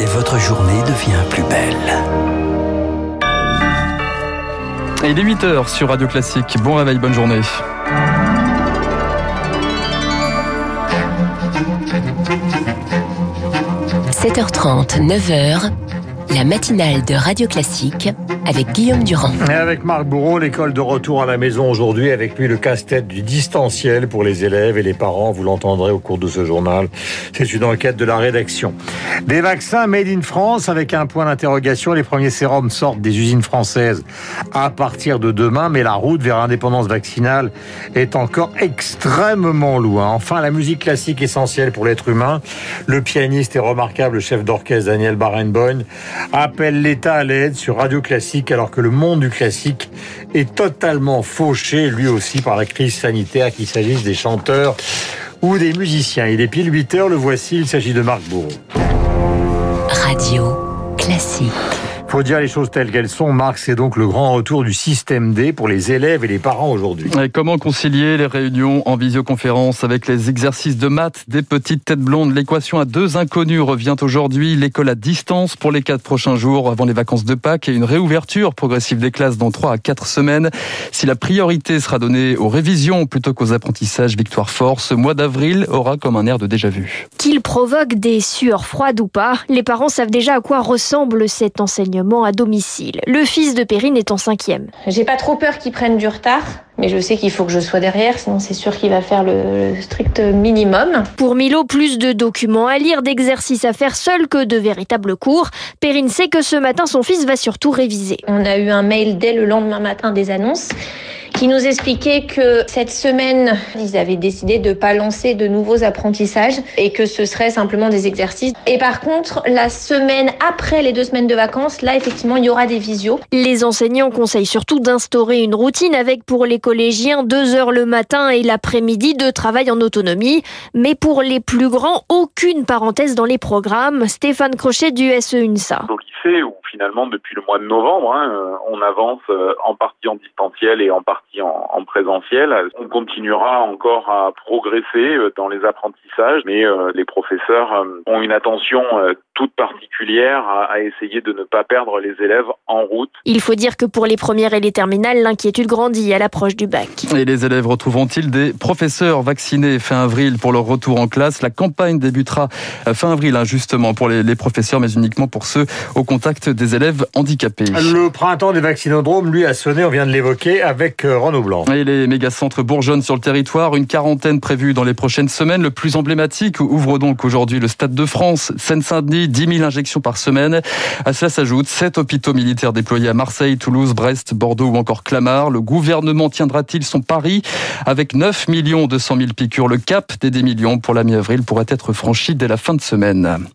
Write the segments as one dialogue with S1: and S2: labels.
S1: et votre journée devient plus belle.
S2: il est 8h sur Radio Classique. Bon réveil, bonne journée.
S3: 7h30, 9h, la matinale de Radio Classique avec Guillaume Durand.
S4: Et avec Marc Bourreau, l'école de retour à la maison aujourd'hui, avec lui le casse-tête du distanciel pour les élèves et les parents. Vous l'entendrez au cours de ce journal. C'est une enquête de la rédaction. Des vaccins made in France avec un point d'interrogation. Les premiers sérums sortent des usines françaises à partir de demain, mais la route vers l'indépendance vaccinale est encore extrêmement loin. Enfin, la musique classique essentielle pour l'être humain. Le pianiste et remarquable chef d'orchestre Daniel Barenboim appelle l'État à l'aide sur Radio Classique alors que le monde du classique est totalement fauché lui aussi par la crise sanitaire, qu'il s'agisse des chanteurs ou des musiciens. Il est pile 8 heures, le voici, il s'agit de Marc Bourreau.
S3: Radio classique
S4: faut dire les choses telles qu'elles sont. Marc, c'est donc le grand retour du système D pour les élèves et les parents aujourd'hui.
S2: Comment concilier les réunions en visioconférence avec les exercices de maths des petites têtes blondes? L'équation à deux inconnus revient aujourd'hui. L'école à distance pour les quatre prochains jours avant les vacances de Pâques et une réouverture progressive des classes dans trois à quatre semaines. Si la priorité sera donnée aux révisions plutôt qu'aux apprentissages, victoire fort, ce mois d'avril aura comme un air de déjà vu.
S5: Qu'il provoque des sueurs froides ou pas, les parents savent déjà à quoi ressemble cet enseignement à domicile. Le fils de Perrine est en cinquième.
S6: J'ai pas trop peur qu'il prenne du retard, mais je sais qu'il faut que je sois derrière, sinon c'est sûr qu'il va faire le strict minimum.
S5: Pour Milo, plus de documents à lire, d'exercices à faire seul que de véritables cours. Perrine sait que ce matin, son fils va surtout réviser.
S6: On a eu un mail dès le lendemain matin des annonces qui nous expliquait que cette semaine, ils avaient décidé de pas lancer de nouveaux apprentissages et que ce serait simplement des exercices. Et par contre, la semaine après les deux semaines de vacances, là, effectivement, il y aura des visios.
S5: Les enseignants conseillent surtout d'instaurer une routine avec pour les collégiens deux heures le matin et l'après-midi de travail en autonomie. Mais pour les plus grands, aucune parenthèse dans les programmes. Stéphane Crochet du SE-UNSA.
S7: Finalement, depuis le mois de novembre, hein, euh, on avance euh, en partie en distanciel et en partie en, présentiel. On continuera encore à progresser euh, dans les apprentissages, mais les professeurs ont une attention toute particulière à, essayer de ne pas perdre les élèves en route.
S5: Il faut dire que pour les premières et les terminales, l'inquiétude grandit à l'approche du bac.
S2: Et les élèves retrouveront-ils des professeurs vaccinés fin avril pour leur retour en classe? La campagne débutera fin avril, hein, justement, pour les, professeurs, mais uniquement pour ceux au contact des élèves handicapés.
S4: Le printemps des vaccinodromes, lui, a sonné, on vient de l'évoquer, avec Renaud Blanc.
S2: Et les méga-centres bourgeonnent sur le territoire. Une quarantaine prévue dans les prochaines semaines. Le plus emblématique ouvre donc aujourd'hui le Stade de France, Seine-Saint-Denis, 10 000 injections par semaine. À cela s'ajoutent 7 hôpitaux militaires déployés à Marseille, Toulouse, Brest, Bordeaux ou encore Clamart. Le gouvernement tiendra-t-il son pari avec 9 200 000 piqûres? Le cap des 10 millions pour la mi-avril pourrait être franchi dès la fin de semaine.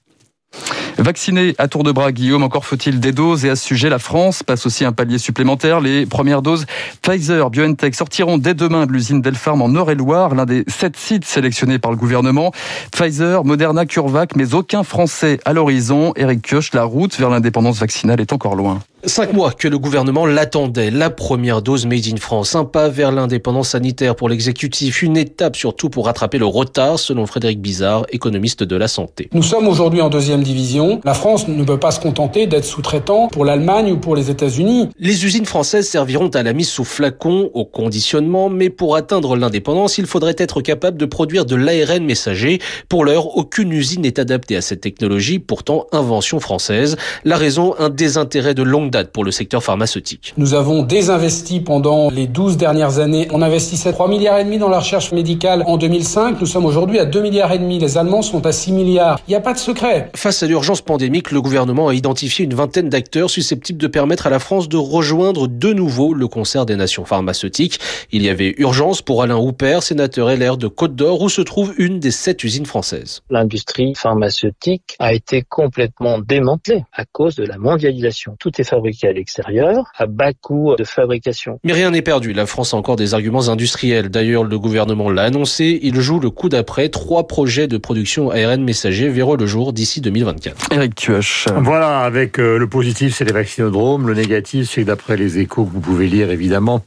S2: Vacciné à tour de bras, Guillaume, encore faut-il des doses et à ce sujet, la France passe aussi un palier supplémentaire. Les premières doses Pfizer, BioNTech sortiront dès demain de l'usine Delpharm en Eure-et-Loire, l'un des sept sites sélectionnés par le gouvernement. Pfizer, Moderna, CureVac, mais aucun Français à l'horizon. Eric Kioch, la route vers l'indépendance vaccinale est encore loin.
S8: Cinq mois que le gouvernement l'attendait. La première dose made in France. Un pas vers l'indépendance sanitaire pour l'exécutif. Une étape surtout pour rattraper le retard, selon Frédéric Bizarre, économiste de la santé.
S9: Nous sommes aujourd'hui en deuxième division. La France ne peut pas se contenter d'être sous-traitant pour l'Allemagne ou pour les États-Unis.
S8: Les usines françaises serviront à la mise sous flacon, au conditionnement, mais pour atteindre l'indépendance, il faudrait être capable de produire de l'ARN messager. Pour l'heure, aucune usine n'est adaptée à cette technologie, pourtant invention française. La raison, un désintérêt de longue pour le secteur pharmaceutique.
S9: Nous avons désinvesti pendant les 12 dernières années. On investissait 3 milliards et demi dans la recherche médicale en 2005. Nous sommes aujourd'hui à 2 milliards et demi. Les Allemands sont à 6 milliards. Il n'y a pas de secret.
S8: Face à l'urgence pandémique, le gouvernement a identifié une vingtaine d'acteurs susceptibles de permettre à la France de rejoindre de nouveau le concert des nations pharmaceutiques. Il y avait urgence pour Alain Houpert, sénateur LR de Côte d'Or, où se trouve une des sept usines françaises.
S10: L'industrie pharmaceutique a été complètement démantelée à cause de la mondialisation. Tout est fabriqué fabriqués à l'extérieur à bas coût de fabrication.
S8: Mais rien n'est perdu. La France a encore des arguments industriels. D'ailleurs, le gouvernement l'a annoncé. Il joue le coup d'après. Trois projets de production ARN messager verront le jour d'ici 2024.
S2: Eric Tuoche.
S4: Voilà, avec euh, le positif, c'est les vaccinodromes. Le négatif, c'est d'après les échos que vous pouvez lire, évidemment,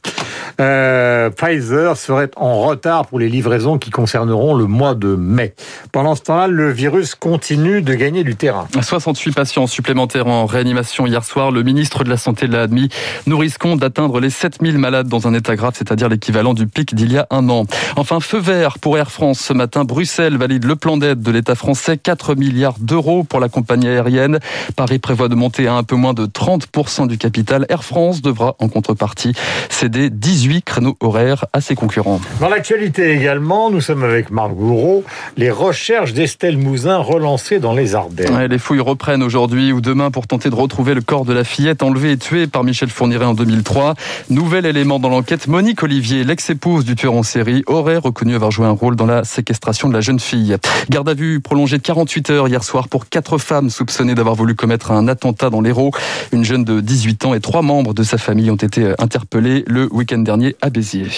S4: euh, Pfizer serait en retard pour les livraisons qui concerneront le mois de mai. Pendant ce temps-là, le virus continue de gagner du terrain.
S2: 68 patients supplémentaires en réanimation hier soir. Le ministre de la Santé l'a admis. Nous risquons d'atteindre les 7000 malades dans un état grave, c'est-à-dire l'équivalent du pic d'il y a un an. Enfin, feu vert pour Air France. Ce matin, Bruxelles valide le plan d'aide de l'État français. 4 milliards d'euros pour la compagnie aérienne. Paris prévoit de monter à un peu moins de 30% du capital. Air France devra en contrepartie céder 18 créneaux horaires à ses concurrents.
S4: Dans l'actualité également, nous sommes avec Marc Bourreau. Les recherches d'Estelle Mouzin relancées dans les Ardennes.
S2: Ouais, les fouilles reprennent aujourd'hui ou demain pour tenter de retrouver le corps de la fillette enlevée et tuée par Michel Fourniret en 2003. Nouvel élément dans l'enquête, Monique Olivier, l'ex-épouse du tueur en série, aurait reconnu avoir joué un rôle dans la séquestration de la jeune fille. Garde à vue prolongée de 48 heures hier soir pour quatre femmes soupçonnées d'avoir voulu commettre un attentat dans l'Hérault. Une jeune de 18 ans et trois membres de sa famille ont été interpellés le week-end dernier à Béziers.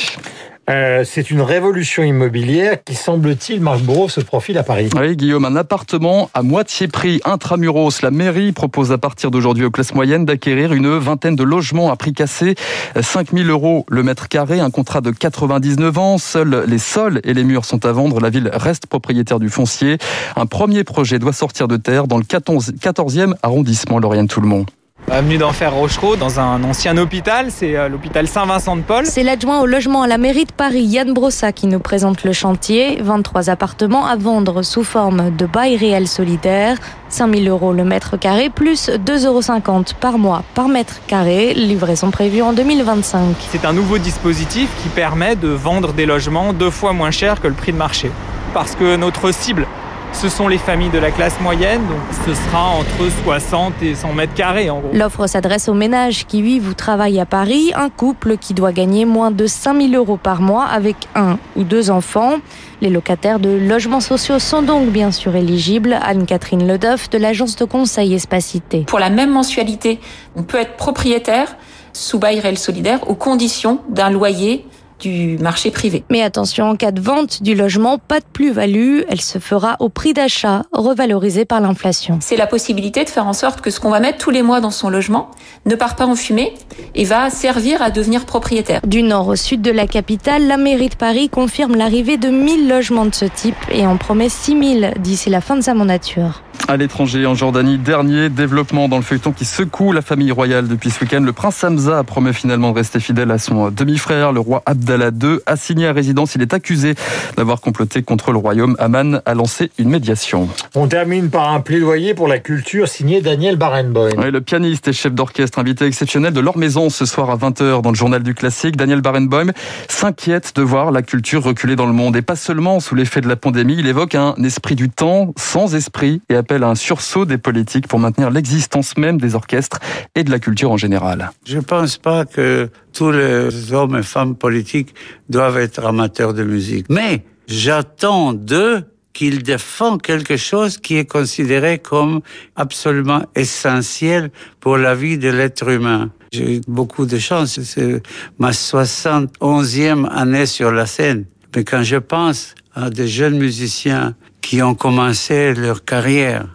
S4: Euh, c'est une révolution immobilière qui, semble-t-il, Marc Bourreau se profile à Paris.
S2: Oui, Guillaume, un appartement à moitié prix intramuros. La mairie propose à partir d'aujourd'hui aux classes moyennes d'acquérir une vingtaine de logements à prix cassé. 5 000 euros le mètre carré, un contrat de 99 ans. Seuls les sols et les murs sont à vendre. La ville reste propriétaire du foncier. Un premier projet doit sortir de terre dans le 14, 14e arrondissement, Lauriane Tout-le-Monde.
S11: Avenue d'Enfer Rochereau, dans un ancien hôpital, c'est euh, l'hôpital Saint-Vincent-de-Paul.
S12: C'est l'adjoint au logement à la mairie de Paris, Yann Brossa, qui nous présente le chantier. 23 appartements à vendre sous forme de bail réel solidaire. 5000 euros le mètre carré, plus 2,50 euros par mois par mètre carré. Livraison prévue en 2025.
S11: C'est un nouveau dispositif qui permet de vendre des logements deux fois moins cher que le prix de marché. Parce que notre cible, ce sont les familles de la classe moyenne, donc ce sera entre 60 et 100 mètres carrés en gros.
S12: L'offre s'adresse aux ménages qui vivent ou travaillent à Paris, un couple qui doit gagner moins de 5000 euros par mois avec un ou deux enfants. Les locataires de logements sociaux sont donc bien sûr éligibles. Anne-Catherine Ledoff de l'agence de conseil Espacité.
S13: Pour la même mensualité, on peut être propriétaire sous bail réel solidaire aux conditions d'un loyer du marché privé.
S12: Mais attention, en cas de vente du logement, pas de plus-value, elle se fera au prix d'achat, revalorisé par l'inflation.
S13: C'est la possibilité de faire en sorte que ce qu'on va mettre tous les mois dans son logement ne part pas en fumée et va servir à devenir propriétaire.
S12: Du nord au sud de la capitale, la mairie de Paris confirme l'arrivée de 1000 logements de ce type et en promet 6000 d'ici la fin de sa mandature.
S2: À l'étranger, en Jordanie, dernier développement dans le feuilleton qui secoue la famille royale depuis ce week-end. Le prince Hamza promet finalement de rester fidèle à son demi-frère, le roi Abdallah II. Assigné à résidence, il est accusé d'avoir comploté contre le royaume. Aman a lancé une médiation.
S4: On termine par un plaidoyer pour la culture signé Daniel Barenboim.
S2: Oui, le pianiste et chef d'orchestre invité exceptionnel de leur maison ce soir à 20h dans le journal du classique. Daniel Barenboim s'inquiète de voir la culture reculer dans le monde et pas seulement sous l'effet de la pandémie. Il évoque un esprit du temps sans esprit et appelle à un sursaut des politiques pour maintenir l'existence même des orchestres et de la culture en général.
S14: Je ne pense pas que tous les hommes et femmes politiques doivent être amateurs de musique. Mais j'attends d'eux qu'ils défendent quelque chose qui est considéré comme absolument essentiel pour la vie de l'être humain. J'ai eu beaucoup de chance. C'est ma 71e année sur la scène. Mais quand je pense à des jeunes musiciens qui ont commencé leur carrière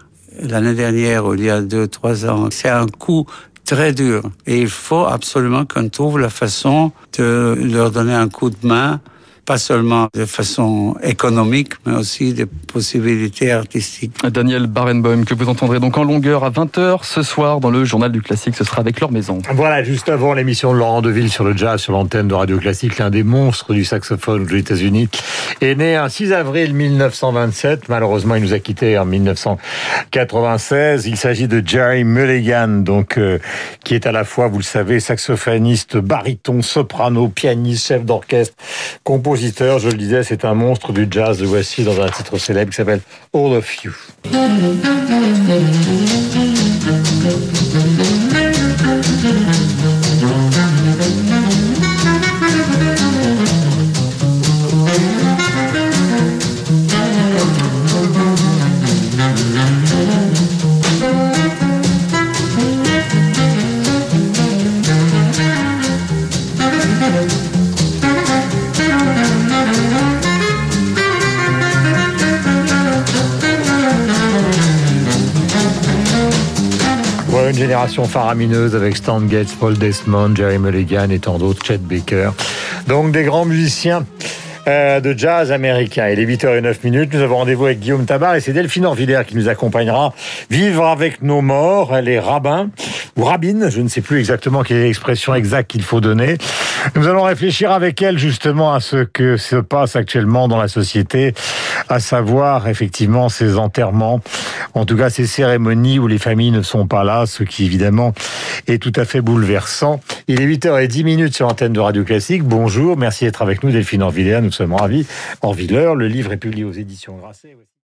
S14: l'année dernière ou il y a deux, trois ans, c'est un coup très dur. Et il faut absolument qu'on trouve la façon de leur donner un coup de main pas seulement de façon économique, mais aussi des possibilités artistiques.
S2: Daniel Barenboim, que vous entendrez donc en longueur à 20h ce soir dans le journal du classique, ce sera avec leur maison.
S4: Voilà, juste avant l'émission de Laurent Deville sur le jazz, sur l'antenne de Radio Classique, l'un des monstres du saxophone aux États-Unis, est né un 6 avril 1927. Malheureusement, il nous a quittés en 1996. Il s'agit de Jerry Mulligan, donc, euh, qui est à la fois, vous le savez, saxophoniste, baryton, soprano, pianiste, chef d'orchestre, compositeur compositeur, je le disais, c'est un monstre du jazz. Voici dans un titre célèbre qui s'appelle All of You. Génération faramineuse avec Stan Getz, Paul Desmond, Jerry Mulligan et tant d'autres, Chet Baker. Donc des grands musiciens euh, de jazz américain. Il est 8h09 minutes. Nous avons rendez-vous avec Guillaume Tabar et c'est Delphine Orvillère qui nous accompagnera. Vivre avec nos morts, elle est rabbin ou rabbine, je ne sais plus exactement quelle est l'expression exacte qu'il faut donner. Nous allons réfléchir avec elle justement à ce que se passe actuellement dans la société, à savoir effectivement ces enterrements, en tout cas ces cérémonies où les familles ne sont pas là, ce qui évidemment est tout à fait bouleversant. Il est 8h10 minutes sur l'antenne de Radio Classique. Bonjour, merci d'être avec nous Delphine Orvillère, nous sommes ravis. Orvilleur, le livre est publié aux éditions Grasset.